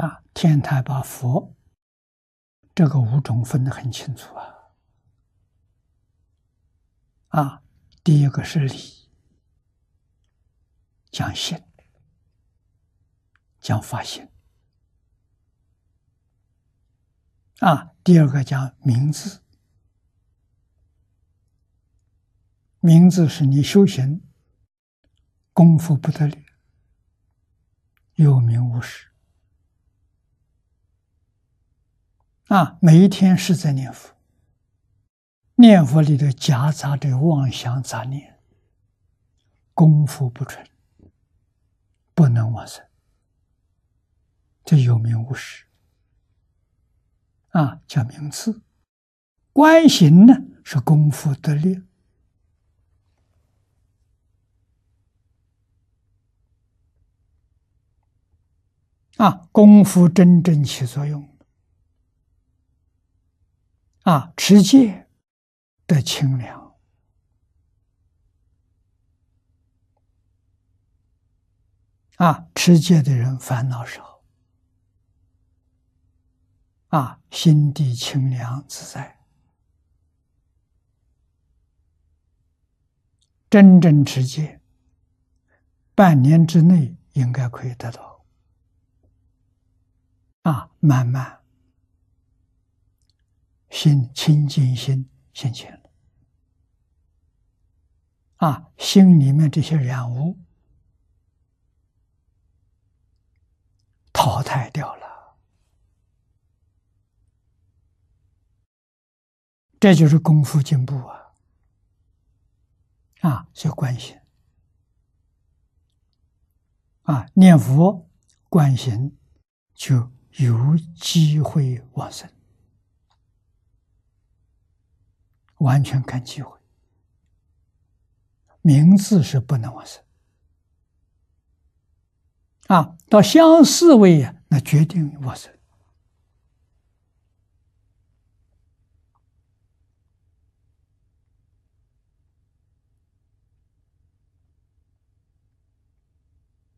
啊，天台把佛这个五种分得很清楚啊。啊，第一个是理，讲心，讲发心。啊，第二个讲名字，名字是你修行功夫不得了，有名无实。啊，每一天是在念佛。念佛里头夹杂着妄想杂念，功夫不纯，不能往生，这有名无实啊，叫名次。观行呢是功夫得力啊，功夫真正起作用啊，持戒。的清凉啊，持戒的人烦恼少啊，心地清凉自在。真正持戒，半年之内应该可以得到啊，慢慢心清净心现前。啊，心里面这些染污淘汰掉了，这就是功夫进步啊！啊，就关心啊，念佛观心就有机会往生，完全看机会。名字是不能往生啊，到相似位呀，那决定往生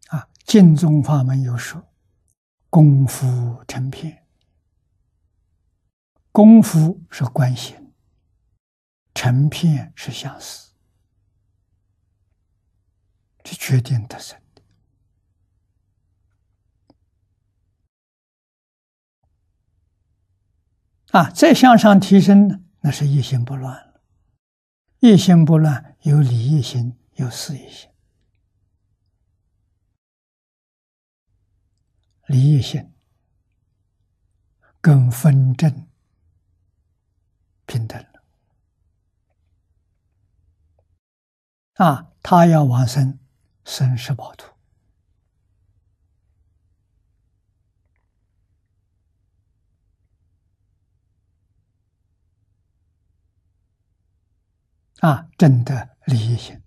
啊。净宗法门有说，功夫成片，功夫是关心，成片是相似。是决定得生的啊！再向上提升呢，那是一心不乱了。一心不乱，有理一心，有事一心。理一心跟分正平等了啊！他要往生。生世宝土啊，真的利益心，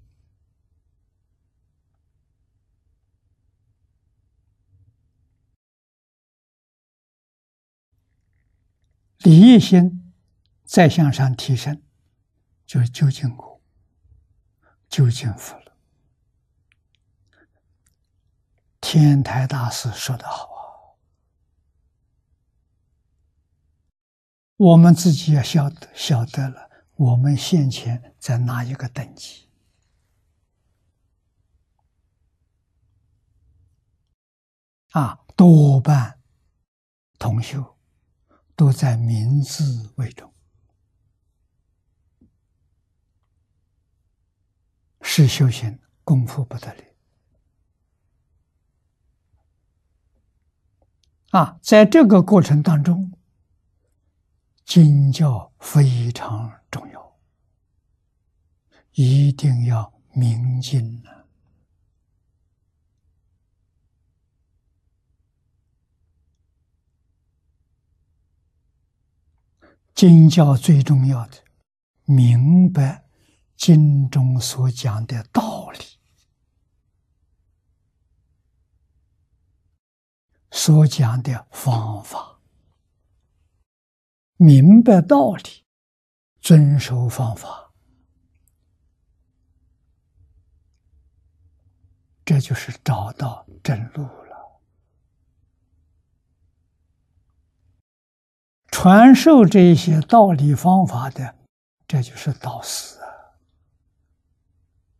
利益心再向上提升，就是究竟果，究竟佛。天台大师说的好啊，我们自己要晓得晓得了，我们现前在哪一个等级啊？多半同修都在名字位中，是修行功夫不得了。啊，在这个过程当中，经教非常重要，一定要明经呢。经教最重要的，明白经中所讲的道理。所讲的方法，明白道理，遵守方法，这就是找到正路了。传授这些道理方法的，这就是导师。